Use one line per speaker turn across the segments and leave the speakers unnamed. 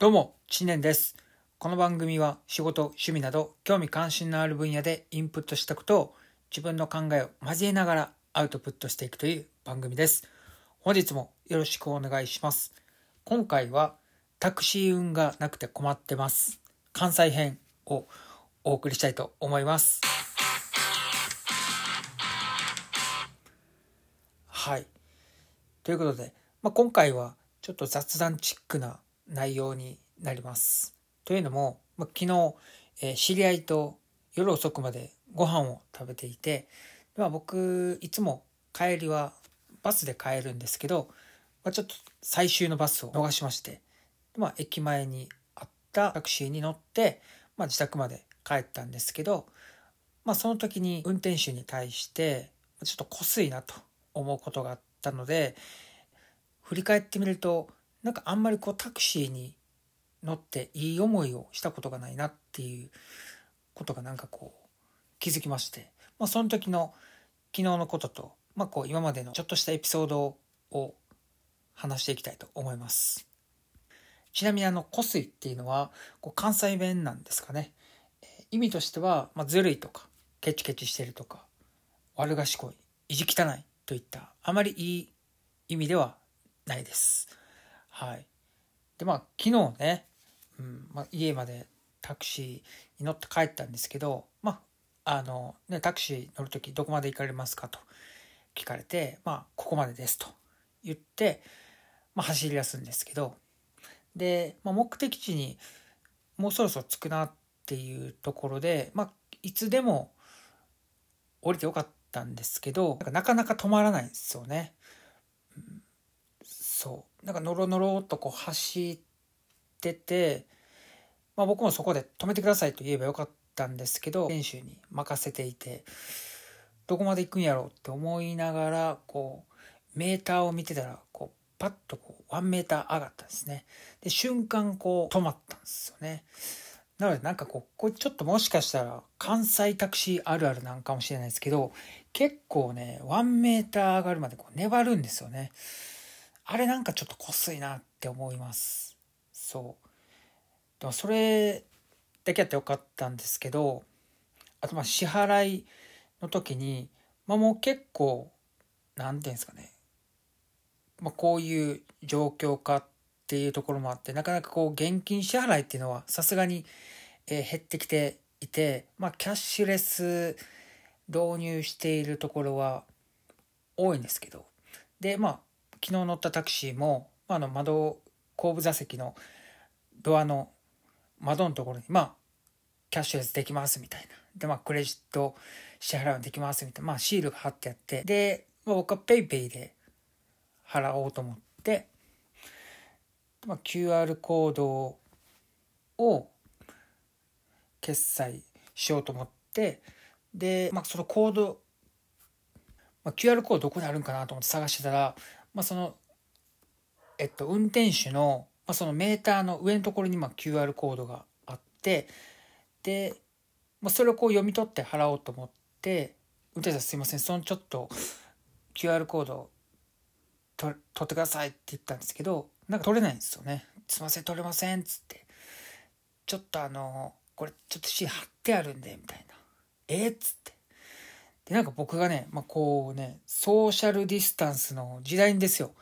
どうも、知念です。この番組は仕事、趣味など興味関心のある分野でインプットしたことを自分の考えを交えながらアウトプットしていくという番組です。本日もよろしくお願いします。今回はタクシー運がなくて困ってます。関西編をお送りしたいと思います。はい。ということで、まあ、今回はちょっと雑談チックな内容になります。というのも、まあ、昨日、えー知り合いと夜遅くまでご飯を食べていて、まあ、僕いつも帰りはバスで帰るんですけど、まあ、ちょっと最終のバスを逃しまして、まあ、駅前にあったタクシーに乗って、まあ、自宅まで帰ったんですけど、まあ、その時に運転手に対してちょっとこすいなと思うことがあったので振り返ってみるとなんかあんまりこうタクシーに乗っていい思いをしたことがないなっていうことがなんかこう気づきまして、まあ、その時の昨日のことと、まあ、こう今までのちょっとしたエピソードを話していきたいと思います。ちなみにあの「こすい」っていうのは関西弁なんですかね。意味としては、まあ、ずるいとかケチケチしてるとか悪賢い意地汚いといったあまりいい意味ではないです。はい。でまあ昨日ね、うんまあ、家までタクシーに乗って帰ったんですけどまああのねタクシー乗る時どこまで行かれますかと聞かれてまあここまでですと言って、まあ、走り出すんですけどで、まあ、目的地にもうそろそろ着くなっていうところで、まあ、いつでも降りてよかったんですけどなかなかなか止まらないんですよね。うんそうなんかノロノロっとこう走ってて、まあ、僕もそこで止めてくださいと言えばよかったんですけど選手に任せていてどこまで行くんやろうって思いながらこうメーターを見てたらこうパッとこう1メーター上がったんですね。で瞬間こう止まったんですよね。なのでなんかこうこれちょっともしかしたら関西タクシーあるあるなんかもしれないですけど結構ね1メーター上がるまでこう粘るんですよね。あれなんかちょっとこすいなって思います。そう。でもそれだけやってよかったんですけどあとまあ支払いの時に、まあ、もう結構なんていうんですかね、まあ、こういう状況かっていうところもあってなかなかこう現金支払いっていうのはさすがに、え減ってきていて、まあ、キャッシュレス導入しているところは多いんですけど。でまあ昨日乗ったタクシーも、あ、の窓後部座席のドアの窓のところにまあキャッシュレスできますみたいな。でまあクレジット支払いできますみたいな。まあシールが貼ってあって。で、まあ、僕は PayPay で払おうと思って、まあ、QR コードを決済しようと思ってで、まあ、そのコード、まあ、QR コードどこにあるんかなと思って探してたら、まあ、そのえっと運転手の、まあ、そのメーターの上のところにま QR コードがあってで、まあ、それをこう読み取って払おうと思って運転手さんすいませんそのちょっと QR コード取ってくださいって言ったんですけどなんか取れないんですよね。すいません取れませんっつって。ちょっとあのこれちょっと C 貼ってあるんでみたいな。えっつって。でなんか僕がね、まあ、こうねソーシャルディスタンスの時代にですよ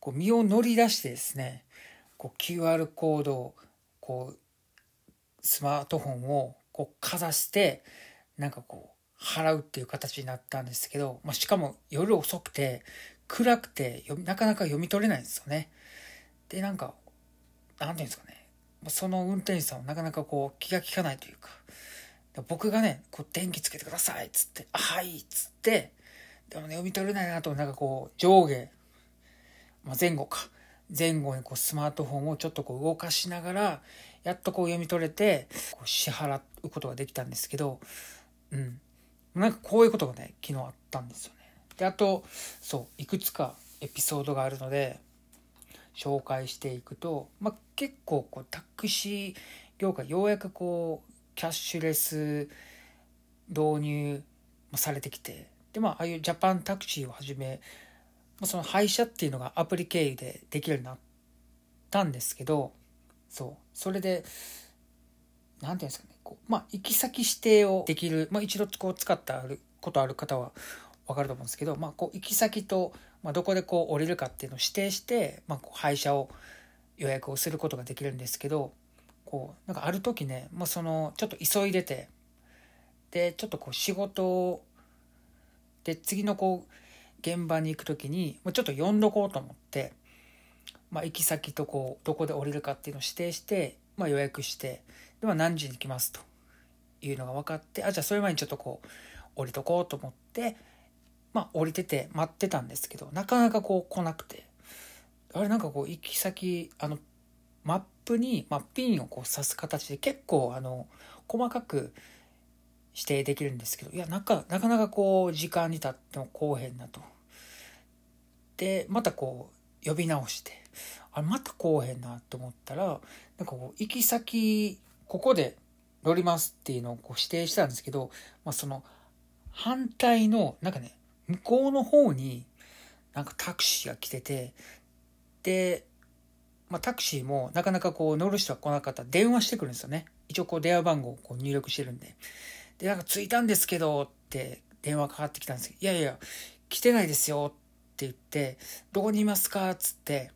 こう身を乗り出してですねこう QR コードをこうスマートフォンをこうかざしてなんかこう払うっていう形になったんですけど、まあ、しかも夜遅くて暗くてなかなか読み取れないんですよね。でなんかなんていうんですかねその運転手さんはなかなかこう気が利かないというか僕がねこう電気つけてくださいっつって「はい」っつってでもね読み取れないなとなんかこう上下、まあ、前後か前後にこうスマートフォンをちょっとこう動かしながらやっとこう読み取れてこう支払うことができたんですけどうんなんかこういうことがね昨日あったんですよね。であとそういくつかエピソードがあるので紹介していくと、まあ、結構こうタクシー業界ようやくこうキャッシュレス導入されてきてでまあああいうジャパンタクシーをはじめその配車っていうのがアプリ経由でできるようになったんですけどそうそれで何て言うんですかねこうまあ行き先指定をできる、まあ、一度こう使ったことある方は分かると思うんですけど、まあ、こう行き先と、まあ、どこでこう降りるかっていうのを指定して、まあ、こう配車を予約をすることができるんですけどこうなんかある時ね、まあ、そのちょっと急いでてでちょっとこう仕事で次のこう現場に行く時にちょっと呼んどこうと思って、まあ、行き先とこうどこで降りるかっていうのを指定して、まあ、予約してで、は何時に来ますというのが分かってあじゃあそれ前にちょっとこう降りとこうと思ってまあ降りてて待ってたんですけどなかなかこう来なくて。あれなんかこう行き先あのマップに、まあ、ピンをこう刺す形で結構あの細かく指定できるんですけどいやなかなかなかこう時間に経っても来おへんなと。でまたこう呼び直してあれまた来おへんなと思ったらなんかこう行き先ここで乗りますっていうのをこう指定したんですけど、まあ、その反対のなんかね向こうの方になんかタクシーが来ててで、まあ、タクシーもなかなかこう乗る人が来なかった。ら電話してくるんですよね。一応こう電話番号をこう入力してるんで。でなんか着いたんですけどって電話かかってきたんですけどいやいや来てないですよって言ってどこにいますかつって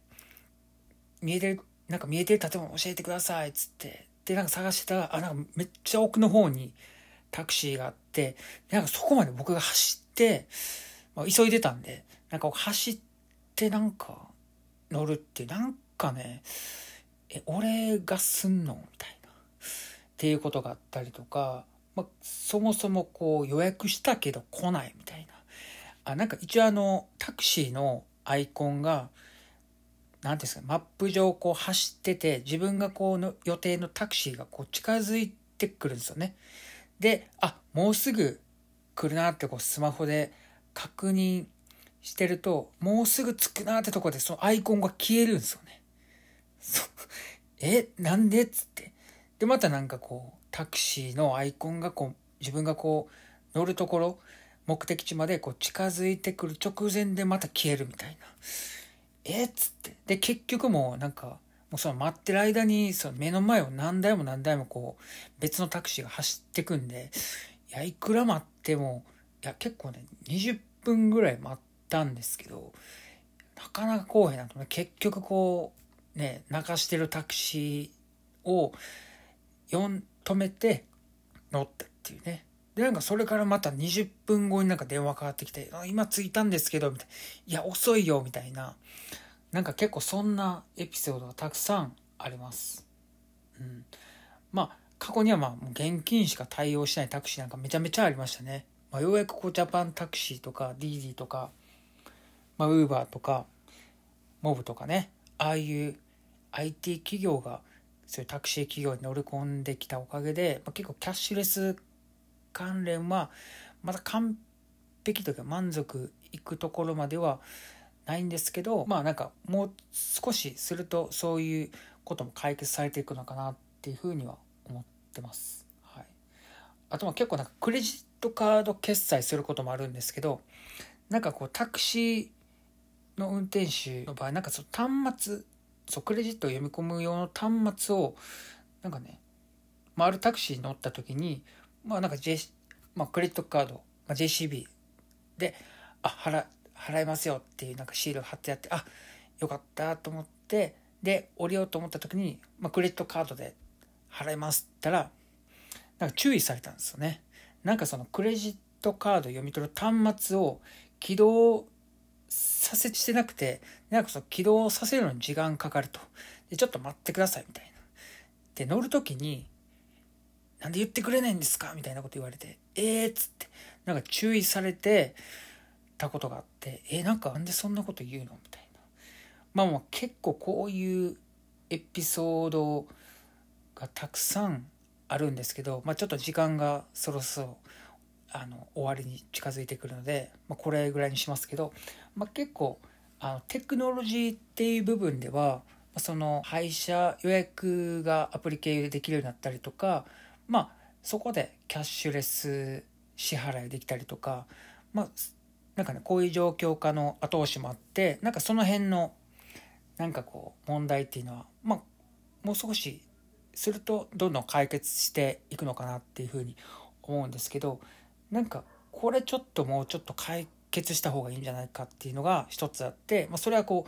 見えてるなんか見えてる建物教えてくださいっつって。でなんか探してたらあなんかめっちゃ奥の方にタクシーがあってなんかそこまで僕が走って、まあ、急いでたんでなんか走ってなんか乗るってなんかねえ俺がすんの？みたいなっていうことがあったりとか、まあ、そもそもこう予約したけど来ないみたいなあなんか一応あのタクシーのアイコンが何ですかマップ上こう走ってて自分がこうの予定のタクシーがこう近づいてくるんですよね。であもうすぐ来るなってこうスマホで確認してるともうすぐ着くなってとこでそのアイコンが消えるんですよ。そ うえなんでっつって。でまたなんかこうタクシーのアイコンがこう自分がこう乗るところ目的地までこう近づいてくる直前でまた消えるみたいな。えっつって。で、結局もうなんか、もうその待ってる間に、その目の前を何台も何台もこう、別のタクシーが走ってくんで、いや、いくら待っても、いや、結構ね、20分ぐらい待ったんですけど、なかなか来おへんなと。結局こう、ね、泣かしてるタクシーを、止めて乗ったっていうね。で、なんかそれからまた20分後になんか電話かかってきて、今着いたんですけど、みたいな。いや、遅いよ、みたいな。なんか結構そんなエピソードがたくさんあります。うん。まあ、過去にはまあ、現金しか対応しないタクシーなんかめちゃめちゃありましたね。まあ、ようやくこう、ジャパンタクシーとか、ディーディとか、まあ、ウーバーとか、モブとかね、ああいう IT 企業が、そういうタクシー企業に乗り込んできたおかげで、まあ、結構キャッシュレス関連はまだ完璧というか満足いくところまではないんですけどまあなんかもう少しするとそういうことも解決されていくのかなっていうふうには思ってます。はい、あとは結構なんかクレジットカード決済することもあるんですけどなんかこうタクシーの運転手の場合なんかその端末そうクレジットを読み込む用の端末をなんかね、まあ、あるタクシーに乗った時にまあなんか、J まあ、クレジットカード、まあ、JCB で、あ、払、払いますよっていうなんかシールを貼ってやって、あ、よかったと思って、で、降りようと思った時に、まあ、クレジットカードで払いますって言ったら、なんか注意されたんですよね。なんかそのクレジットカード読み取る端末を起動させしてなくて、なんかその起動させるのに時間かかると。で、ちょっと待ってくださいみたいな。で、乗るときに、なんで言ってくれないんですか？みたいなこと言われて、えーっつって、なんか注意されてたことがあって、えー、なんかなんでそんなこと言うの？みたいな。まあまあ結構こういうエピソードがたくさんあるんですけど、まあちょっと時間がそろそろあの終わりに近づいてくるので、まあ、これぐらいにしますけど、まあ、結構あのテクノロジーっていう部分ではその配車予約がアプリ系でできるようになったりとかまあそこでキャッシュレス支払いできたりとかまあなんかねこういう状況下の後押しもあってなんかその辺のなんかこう問題っていうのはまあもう少しするとどんどん解決していくのかなっていうふうに思うんですけどなんかこれちょっともうちょっと解決した方がいいんじゃないかっていうのが一つあって、まあ、それはこ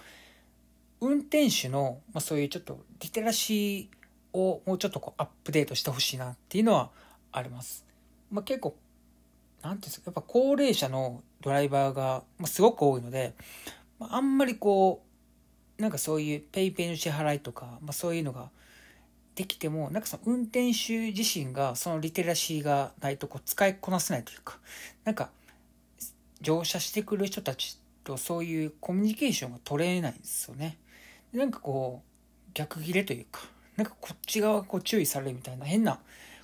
う運転手の、まあ、そういうちょっとリテラシーをもうちょっとこうアップデートしてほしいなっていうのはあります。まあ、結構何ていうんですかやっぱ高齢者のドライバーがすごく多いのであんまりこうなんかそういう PayPay の支払いとか、まあ、そういうのができてもなんかその運転手自身がそのリテラシーがないとこう使いこなせないというかなんか乗車してくる人たちとそういうコミュニケーションが取れないんですよね。なんかこう逆ギレというかなんかこっち側がこう注意されるみたいな変な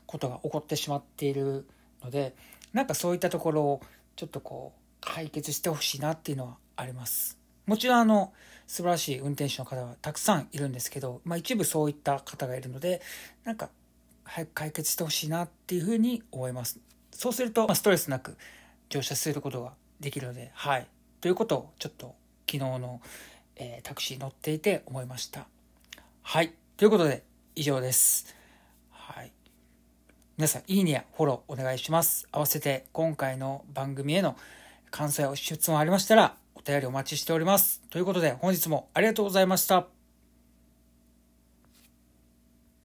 ことが起こってしまっているのでなんかそういったところをちょっとこう解決してほしいなっていうのはあります。もちろんあの素晴らしい運転手の方はたくさんいるんですけど、まあ、一部そういった方がいるのでなんか早く解決してほしいなっていうふうに思います。そうすると、まあ、ストレスなく乗車することができるので、はい。ということをちょっと昨日の、えー、タクシー乗っていて思いました。はい。ということで以上です。はい。皆さん、いいねやフォローお願いします。合わせて今回の番組への感想や質問ありましたら、お便りお待ちしております。ということで、本日もありがとうございました。